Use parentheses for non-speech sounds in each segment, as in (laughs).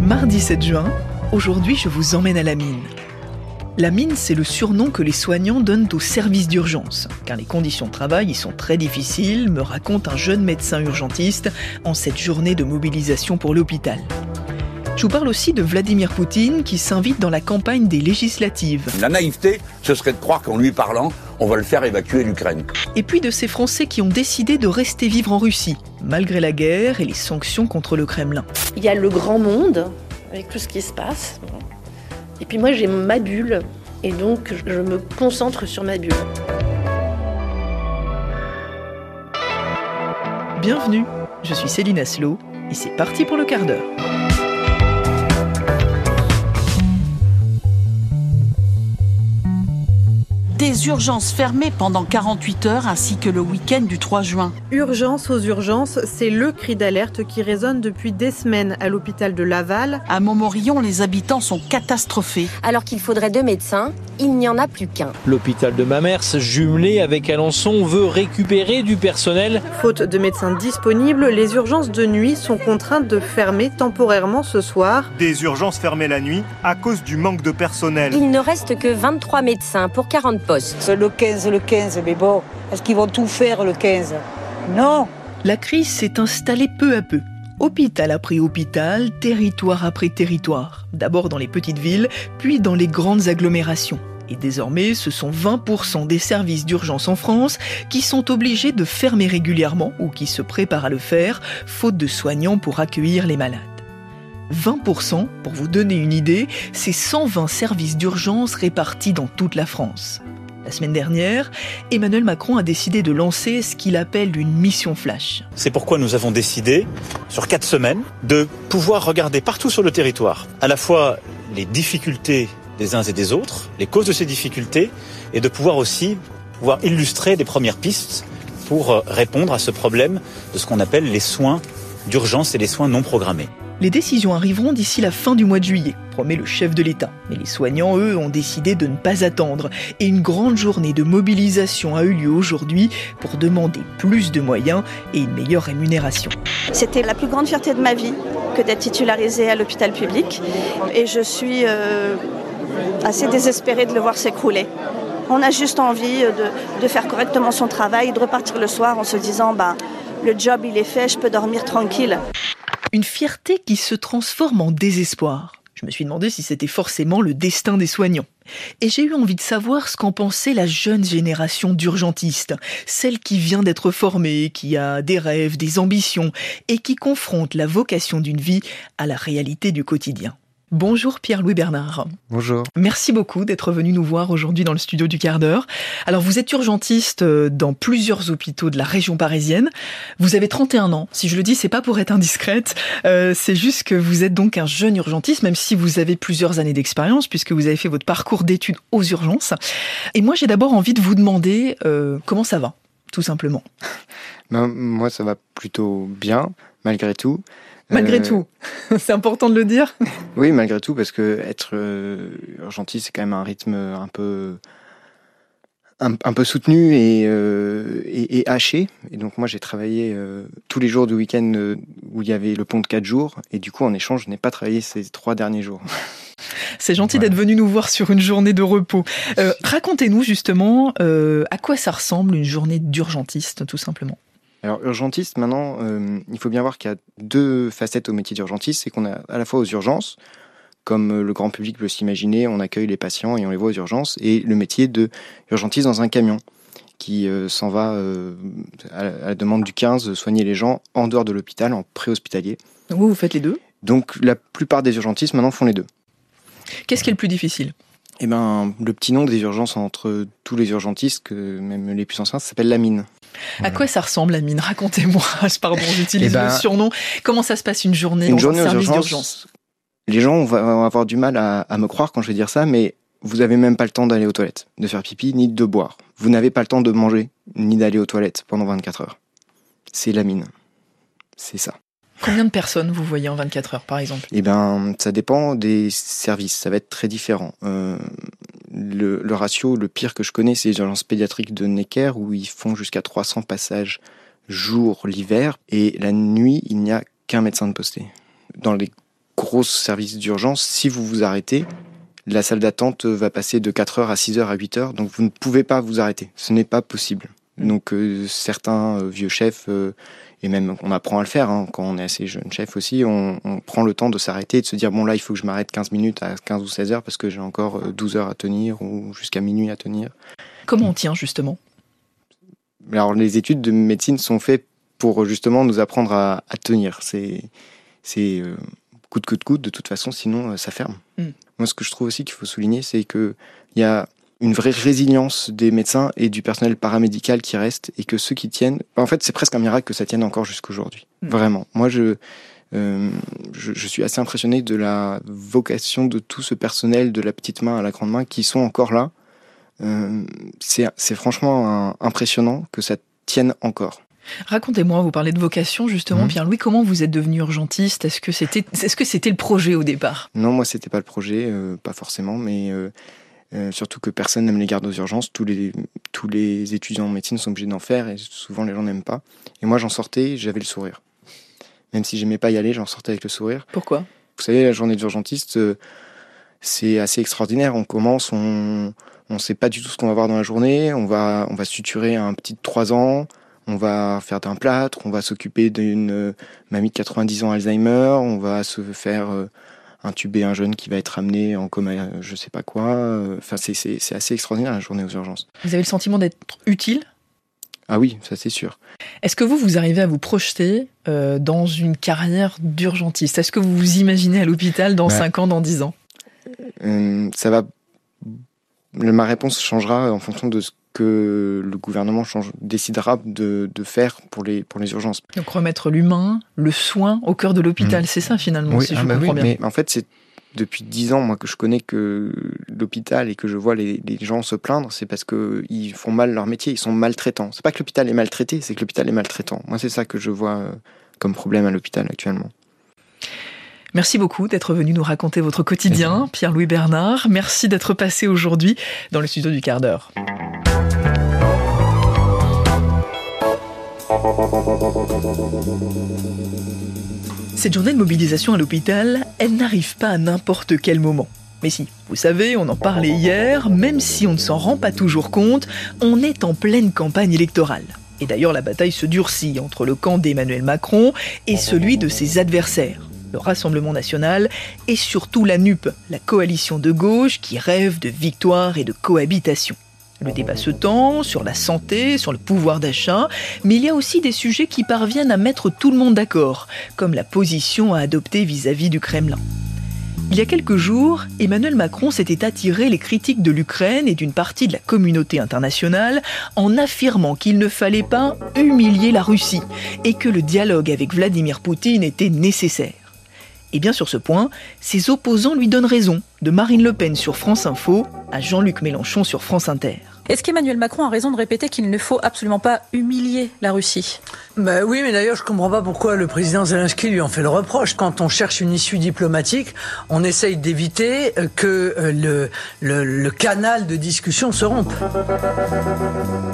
Mardi 7 juin, aujourd'hui je vous emmène à la mine. La mine, c'est le surnom que les soignants donnent aux services d'urgence, car les conditions de travail y sont très difficiles, me raconte un jeune médecin urgentiste en cette journée de mobilisation pour l'hôpital. Je vous parle aussi de Vladimir Poutine qui s'invite dans la campagne des législatives. La naïveté, ce serait de croire qu'en lui parlant, on va le faire évacuer l'Ukraine. Et puis de ces Français qui ont décidé de rester vivre en Russie, malgré la guerre et les sanctions contre le Kremlin. Il y a le grand monde, avec tout ce qui se passe. Et puis moi, j'ai ma bulle. Et donc, je me concentre sur ma bulle. Bienvenue, je suis Céline Aslo et c'est parti pour le quart d'heure. Urgences fermées pendant 48 heures ainsi que le week-end du 3 juin. Urgence aux urgences, c'est le cri d'alerte qui résonne depuis des semaines à l'hôpital de Laval. À Montmorillon, les habitants sont catastrophés. Alors qu'il faudrait deux médecins, il n'y en a plus qu'un. L'hôpital de Mamers, jumelé avec Alençon, veut récupérer du personnel. Faute de médecins disponibles, les urgences de nuit sont contraintes de fermer temporairement ce soir. Des urgences fermées la nuit à cause du manque de personnel. Il ne reste que 23 médecins pour 40 postes. Le 15, le 15, mais bon, est-ce qu'ils vont tout faire le 15 Non La crise s'est installée peu à peu. Hôpital après hôpital, territoire après territoire. D'abord dans les petites villes, puis dans les grandes agglomérations. Et désormais, ce sont 20% des services d'urgence en France qui sont obligés de fermer régulièrement ou qui se préparent à le faire, faute de soignants pour accueillir les malades. 20%, pour vous donner une idée, c'est 120 services d'urgence répartis dans toute la France. La semaine dernière, Emmanuel Macron a décidé de lancer ce qu'il appelle une mission flash. C'est pourquoi nous avons décidé, sur quatre semaines, de pouvoir regarder partout sur le territoire, à la fois les difficultés des uns et des autres, les causes de ces difficultés, et de pouvoir aussi pouvoir illustrer les premières pistes pour répondre à ce problème de ce qu'on appelle les soins d'urgence et les soins non programmés. Les décisions arriveront d'ici la fin du mois de juillet, promet le chef de l'État. Mais les soignants, eux, ont décidé de ne pas attendre. Et une grande journée de mobilisation a eu lieu aujourd'hui pour demander plus de moyens et une meilleure rémunération. C'était la plus grande fierté de ma vie que d'être titularisée à l'hôpital public. Et je suis euh, assez désespérée de le voir s'écrouler. On a juste envie de, faire correctement son travail, de repartir le soir en se disant, bah, le job il est fait, je peux dormir tranquille. Une fierté qui se transforme en désespoir. Je me suis demandé si c'était forcément le destin des soignants. Et j'ai eu envie de savoir ce qu'en pensait la jeune génération d'urgentistes, celle qui vient d'être formée, qui a des rêves, des ambitions, et qui confronte la vocation d'une vie à la réalité du quotidien. Bonjour Pierre-Louis Bernard. Bonjour. Merci beaucoup d'être venu nous voir aujourd'hui dans le studio du quart d'heure. Alors vous êtes urgentiste dans plusieurs hôpitaux de la région parisienne. Vous avez 31 ans. Si je le dis, c'est pas pour être indiscrète. Euh, c'est juste que vous êtes donc un jeune urgentiste, même si vous avez plusieurs années d'expérience, puisque vous avez fait votre parcours d'études aux urgences. Et moi, j'ai d'abord envie de vous demander euh, comment ça va, tout simplement? (laughs) Ben, moi, ça va plutôt bien, malgré tout. Malgré euh... tout, (laughs) c'est important de le dire. Oui, malgré tout, parce que être euh, urgentiste, c'est quand même un rythme un peu un, un peu soutenu et, euh, et, et, haché. Et donc moi, j'ai travaillé euh, tous les jours du week-end où il y avait le pont de 4 jours. Et du coup, en échange, je n'ai pas travaillé ces trois derniers jours. (laughs) C'est gentil d'être venu nous voir sur une journée de repos. Racontez-nous justement à quoi ça ressemble une journée d'urgentiste, tout simplement? Alors urgentiste, maintenant, euh, il faut bien voir qu'il y a deux facettes au métier d'urgentiste. C'est qu'on a à la fois aux urgences, comme le grand public peut s'imaginer, on accueille les patients et on les voit aux urgences, et le métier de urgentiste dans un camion qui euh, s'en va euh, à, la, à, la demande du 15 soigner les gens en dehors de l'hôpital, en préhospitalier. Donc vous, vous faites les deux? Donc la plupart des urgentistes maintenant font les deux. Qu'est-ce qui est le plus difficile? Eh ben, le petit nom des urgences entre tous les urgentistes, que même les plus anciens, ça s'appelle la mine. À quoi ça ressemble la mine? Racontez-moi. (laughs) Pardon, j'utilise eh ben, le surnom. Comment ça se passe une journée une dans journée un service d'urgence? Les gens vont avoir du mal à, à, me croire quand je vais dire ça, mais vous n'avez même pas le temps d'aller aux toilettes, de faire pipi, ni de boire. Vous n'avez pas le temps de manger, ni d'aller aux toilettes pendant 24 heures. C'est la mine. C'est ça. Combien de personnes vous voyez en 24 heures, par exemple? Eh ben, ça dépend des services. Ça va être très différent. Euh, le, le, ratio, le pire que je connais, c'est les urgences pédiatriques de Necker où ils font jusqu'à 300 passages jour l'hiver et la nuit, il n'y a qu'un médecin de posté. Dans les gros services d'urgence, si vous vous arrêtez, la salle d'attente va passer de 4 heures à 6 heures à 8 heures, donc vous ne pouvez pas vous arrêter. Ce n'est pas possible. Donc euh, certains euh, vieux chefs, et même on apprend à le faire hein, quand on est assez jeune chef aussi, on, on prend le temps de s'arrêter et de se dire bon là il faut que je m'arrête 15 minutes à 15 ou 16 heures parce que j'ai encore 12 heures à tenir ou jusqu'à minuit à tenir. Comment on tient justement? Alors les études de médecine sont faites pour justement nous apprendre à, à tenir. C'est c'est euh, coûte que de coûte de toute façon, sinon ça ferme. Mm. Moi ce que je trouve aussi qu'il faut souligner c'est que il y a une vraie résilience des médecins et du personnel paramédical qui reste et que ceux qui tiennent, en fait, c'est presque un miracle que ça tienne encore jusqu'aujourd'hui. Mmh. Vraiment. Moi, je, euh, je, je, suis assez impressionné de la vocation de tout ce personnel, de la petite main à la grande main, qui sont encore là. Euh, c'est franchement un, impressionnant que ça tienne encore. Racontez-moi, vous parlez de vocation justement, mmh. Pierre-Louis, comment vous êtes devenu urgentiste? Est-ce que c'était est -ce c'était le projet au départ? Non, moi c'était pas le projet, euh, pas forcément, mais euh, surtout que personne n'aime les gardes aux urgences. Tous les, tous les étudiants en médecine sont obligés d'en faire et souvent les gens n'aiment pas. Et moi, j'en sortais, j'avais le sourire. Même si j'aimais pas y aller, j'en sortais avec le sourire. Pourquoi? Vous savez, la journée d'urgentiste, euh, c'est assez extraordinaire. On commence, on ne sait pas du tout ce qu'on va voir dans la journée. On va, on va suturer un petit de 3 ans. On va faire d'un plâtre. On va s'occuper d'une euh, mamie de 90 ans Alzheimer. On va se faire intuber un jeune qui va être amené en coma, je sais pas quoi. Enfin, c'est assez extraordinaire la journée aux urgences. Vous avez le sentiment d'être utile? Ah oui, ça c'est sûr. Est-ce que vous, vous arrivez à vous projeter euh, dans une carrière d'urgentiste? Est-ce que vous vous imaginez à l'hôpital dans bah, 5 ans, dans 10 ans? Euh, Ça va. Ma réponse changera en fonction de ce que le gouvernement change, décidera de, de, faire pour les, pour les urgences. Donc remettre l'humain, le soin au cœur de l'hôpital, mmh. c'est ça finalement, oui, si ah je bah comprends oui, bien. Mais en fait, c'est depuis dix ans moi que je connais que l'hôpital et que je vois les, les gens se plaindre, c'est parce que ils font mal leur métier, ils sont maltraitants. C'est pas que l'hôpital est maltraité, c'est que l'hôpital est maltraitant. Moi, c'est ça que je vois euh, comme problème à l'hôpital actuellement. Merci beaucoup d'être venu nous raconter votre quotidien, Pierre-Louis Bernard. Merci d'être passé aujourd'hui dans le studio du quart d'heure. Cette journée de mobilisation à l'hôpital, elle n'arrive pas à n'importe quel moment. Mais si, vous savez, on en parlait hier, même si on ne s'en rend pas toujours compte, on est en pleine campagne électorale. Et d'ailleurs, la bataille se durcit entre le camp d'Emmanuel Macron et celui de ses adversaires le Rassemblement national et surtout la NUP, la coalition de gauche qui rêve de victoire et de cohabitation. Le débat se tend sur la santé, sur le pouvoir d'achat, mais il y a aussi des sujets qui parviennent à mettre tout le monde d'accord, comme la position à adopter vis-à-vis du Kremlin. Il y a quelques jours, Emmanuel Macron s'était attiré les critiques de l'Ukraine et d'une partie de la communauté internationale en affirmant qu'il ne fallait pas humilier la Russie et que le dialogue avec Vladimir Poutine était nécessaire. Et bien sur ce point, ses opposants lui donnent raison, de Marine Le Pen sur France Info à Jean-Luc Mélenchon sur France Inter. Est-ce qu'Emmanuel Macron a raison de répéter qu'il ne faut absolument pas humilier la Russie? Bah Oui, mais d'ailleurs, je comprends pas pourquoi le président Zelensky lui en fait le reproche. Quand on cherche une issue diplomatique, on essaye d'éviter que le, le, le, canal de discussion se rompe.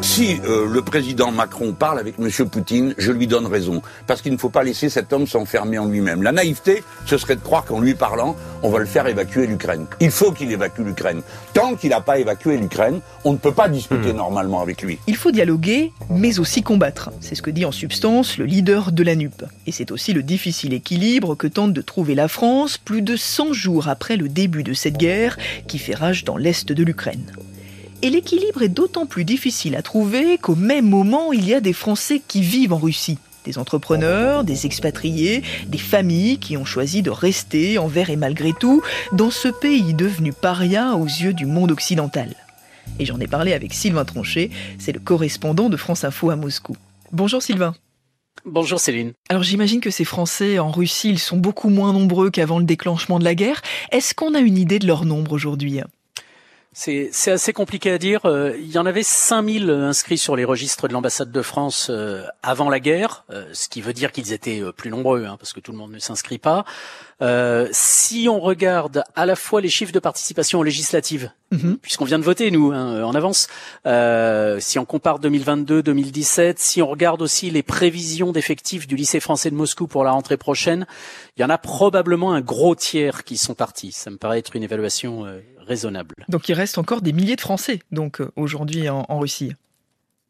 Si euh, le président Macron parle avec M. Poutine, je lui donne raison. Parce qu'il ne faut pas laisser cet homme s'enfermer en lui-même. La naïveté, ce serait de croire qu'en lui parlant, on va le faire évacuer l'Ukraine. Il faut qu'il évacue l'Ukraine. Tant qu'il n'a pas évacué l'Ukraine, on ne peut pas discuter mmh. normalement avec lui. Il faut dialoguer, mais aussi combattre. C'est ce que dit en substance le leader de la NUP. Et c'est aussi le difficile équilibre que tente de trouver la France plus de 100 jours après le début de cette guerre qui fait rage dans l'est de l'Ukraine. Et l'équilibre est d'autant plus difficile à trouver qu'au même moment, il y a des Français qui vivent en Russie. Des entrepreneurs, des expatriés, des familles qui ont choisi de rester envers et malgré tout dans ce pays devenu paria aux yeux du monde occidental. Et j'en ai parlé avec Sylvain Tronchet, c'est le correspondant de France Info à Moscou. Bonjour Sylvain. Bonjour Céline. Alors j'imagine que ces Français en Russie, ils sont beaucoup moins nombreux qu'avant le déclenchement de la guerre. Est-ce qu'on a une idée de leur nombre aujourd'hui? C'est assez compliqué à dire. Euh, il y en avait 5000 inscrits sur les registres de l'ambassade de France euh, avant la guerre, euh, ce qui veut dire qu'ils étaient plus nombreux, hein, parce que tout le monde ne s'inscrit pas. Euh, si on regarde à la fois les chiffres de participation aux législatives, puisqu'on vient de voter nous hein, en avance, euh, si on compare 2022-2017, si on regarde aussi les prévisions d'effectifs du lycée français de Moscou pour la rentrée prochaine, il y en a probablement un gros tiers qui sont partis. Ça me paraît être une évaluation euh, raisonnable. Donc il reste encore des milliers de Français donc euh, aujourd'hui en, en Russie.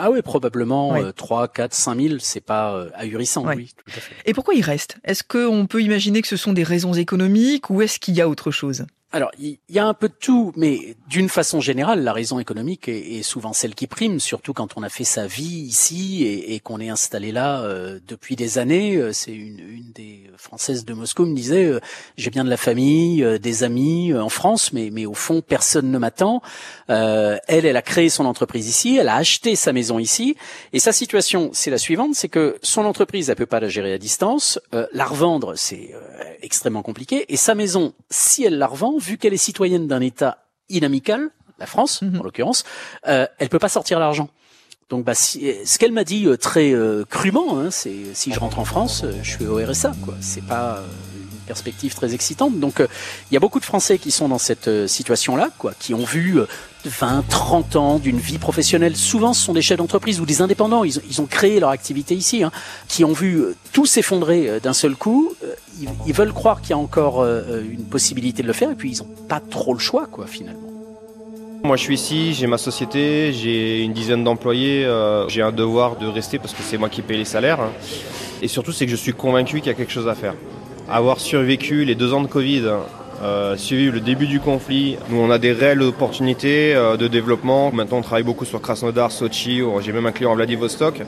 Ah oui, probablement Oui. euh, 3, 4, 5 000, c'est pas euh, ahurissant, Ouais. oui, tout à fait. Et pourquoi ils restent Est-ce qu'on peut imaginer que ce sont des raisons économiques ou est-ce qu'il y a autre chose? Alors, il y, a un peu de tout, mais d'une façon générale, la raison économique est, souvent celle qui prime, surtout quand on a fait sa vie ici et, qu'on est installé là euh, depuis des années. Euh, C'est une, une des Françaises de Moscou me disait, euh, j'ai bien de la famille, des amis en France, mais, mais au fond, personne ne m'attend. Elle, elle a créé son entreprise ici, elle a acheté sa maison ici, et sa situation, c'est la suivante, c'est que son entreprise, elle peut pas la gérer à distance, la revendre, c'est extrêmement compliqué, et sa maison, si elle la revend, vu qu'elle est citoyenne d'un État inamical, la France en l'occurrence, euh, elle peut pas sortir l'argent. Donc, bah, si- ce qu'elle m'a dit euh, très euh, crûment, hein, c'est si je rentre en France, euh, je suis au RSA. Quoi. C'est pas euh, une perspective très excitante. Donc, euh, il y a beaucoup de Français qui sont dans cette euh, situation-là, quoi, qui ont vu euh, 20, 30 ans d'une vie professionnelle. Souvent, ce sont des chefs d'entreprise ou des indépendants. Ils, ont- ils ont créé leur activité ici, hein, qui ont vu euh, tout s'effondrer euh, d'un seul coup. Ils, veulent croire qu'il y a encore euh, une possibilité de le faire, et puis ils n'ont pas trop le choix, quoi, finalement. Moi je suis ici, j'ai ma société, j'ai une dizaine d'employés, euh, j'ai un devoir de rester parce que c'est moi qui paye les salaires. hein. Et surtout c'est que je suis convaincu qu'il y a quelque chose à faire. Avoir survécu les deux ans de Covid, euh, suivi le début du conflit, nous on a des réelles opportunités de développement. Maintenant on travaille beaucoup sur Krasnodar, Sochi, j'ai même un client à Vladivostok.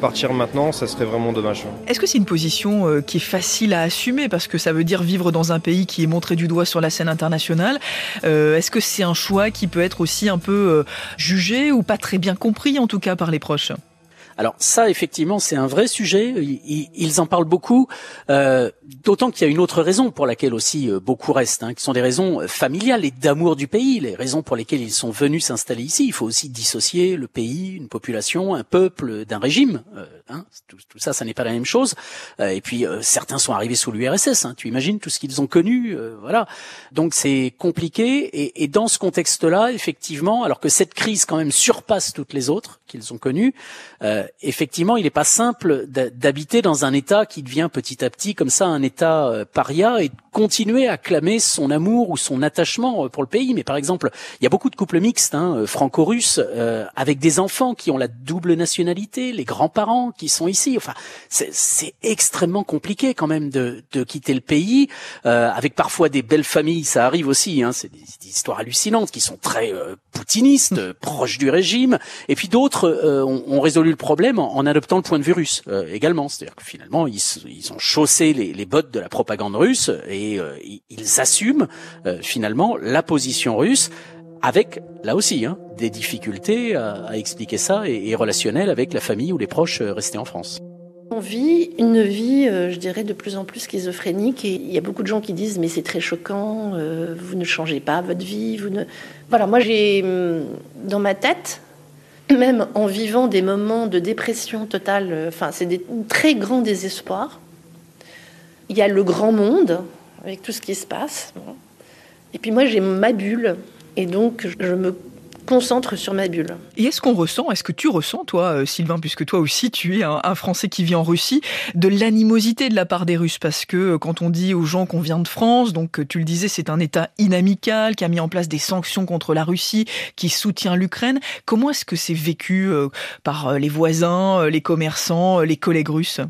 Partir maintenant, ça serait vraiment dommage. Est-ce que c'est une position euh, qui est facile à assumer? Parce que ça veut dire vivre dans un pays qui est montré du doigt sur la scène internationale. Euh, Est-ce que c'est un choix qui peut être aussi un peu euh, jugé ou pas très bien compris en tout cas par les proches? Alors ça, effectivement, c'est un vrai sujet. Ils, en parlent beaucoup, euh, d'autant qu'il y a une autre raison pour laquelle aussi euh, beaucoup restent, hein, qui sont des raisons euh, familiales et d'amour du pays, les raisons pour lesquelles ils sont venus s'installer ici. Il faut aussi dissocier le pays, une population, un peuple d'un régime. Euh, hein, tout, ça, ça n'est pas la même chose. Et puis certains sont arrivés sous l'URSS. Hein, tu imagines tout ce qu'ils ont connu, voilà. Donc c'est compliqué. Et, et dans ce contexte-là, effectivement, alors que cette crise quand même surpasse toutes les autres qu'ils ont connues, euh, effectivement, il n'est pas simple d'habiter dans un État qui devient petit à petit comme ça un État euh, paria et de continuer à clamer son amour ou son attachement euh, pour le pays. Mais par exemple, il y a beaucoup de couples mixtes, hein, euh, franco-russes, euh, avec des enfants qui ont la double nationalité, les grands-parents qui sont ici. Enfin, c'est- extrêmement compliqué quand même de, de quitter le pays, euh, avec parfois des belles familles. Ça arrive aussi. Hein, c'est des, des histoires hallucinantes qui sont très euh, poutinistes, euh, proches du régime, et puis d'autres euh, ont, ont résolu le problème en, adoptant le point de vue russe euh, également. C'est-à-dire que finalement, ils, ont chaussé les, bottes de la propagande russe et euh, ils, assument euh, finalement la position russe avec, là aussi, hein, des difficultés à, expliquer ça et, et relationnelles avec la famille ou les proches restés en France. On vit une vie, je dirais, de plus en plus schizophrénique. Et il y a beaucoup de gens qui disent Mais c'est très choquant, vous ne changez pas votre vie. Voilà, moi j'ai hum, dans ma tête, même en vivant des moments de dépression totale, euh, enfin, c'est des très grands désespoirs. Il y a le grand monde, avec tout ce qui se passe. Et puis moi j'ai ma bulle. Et donc je me concentre sur ma bulle. Et est-ce qu'on ressent, est-ce que tu ressens, toi, euh, Sylvain, puisque toi aussi tu es un, un Français qui vit en Russie, de l'animosité de la part des Russes? Parce que euh, quand on dit aux gens qu'on vient de France, donc euh, tu le disais, c'est un État inamical qui a mis en place des sanctions contre la Russie, qui soutient l'Ukraine. Comment est-ce que c'est vécu par les voisins, les commerçants, les collègues russes?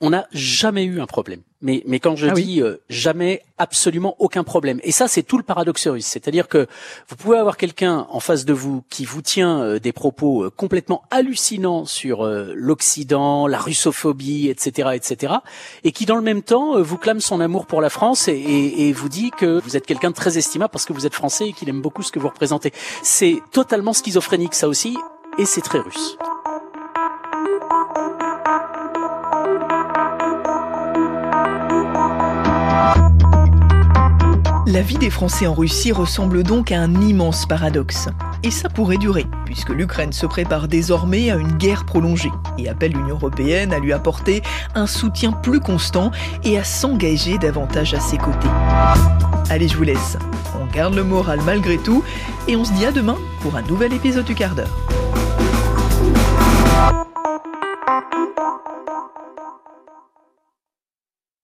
On n'a jamais eu un problème. Mais, mais quand je Ah oui. dis euh, jamais, absolument aucun problème. Et ça, c'est tout le paradoxe russe. C'est-à-dire que vous pouvez avoir quelqu'un en face de vous qui vous tient euh, des propos euh, complètement hallucinants sur euh, l'Occident, la russophobie, etc., etc., et qui dans le même temps vous clame son amour pour la France et, et- et vous dit que vous êtes quelqu'un de très estimable parce que vous êtes français et qu'il aime beaucoup ce que vous représentez. C'est totalement schizophrénique, ça aussi, et c'est très russe. La vie des Français en Russie ressemble donc à un immense paradoxe. Et ça pourrait durer, puisque l'Ukraine se prépare désormais à une guerre prolongée et appelle l'Union européenne à lui apporter un soutien plus constant et à s'engager davantage à ses côtés. Allez, je vous laisse. On garde le moral malgré tout et on se dit à demain pour un nouvel épisode du quart d'heure.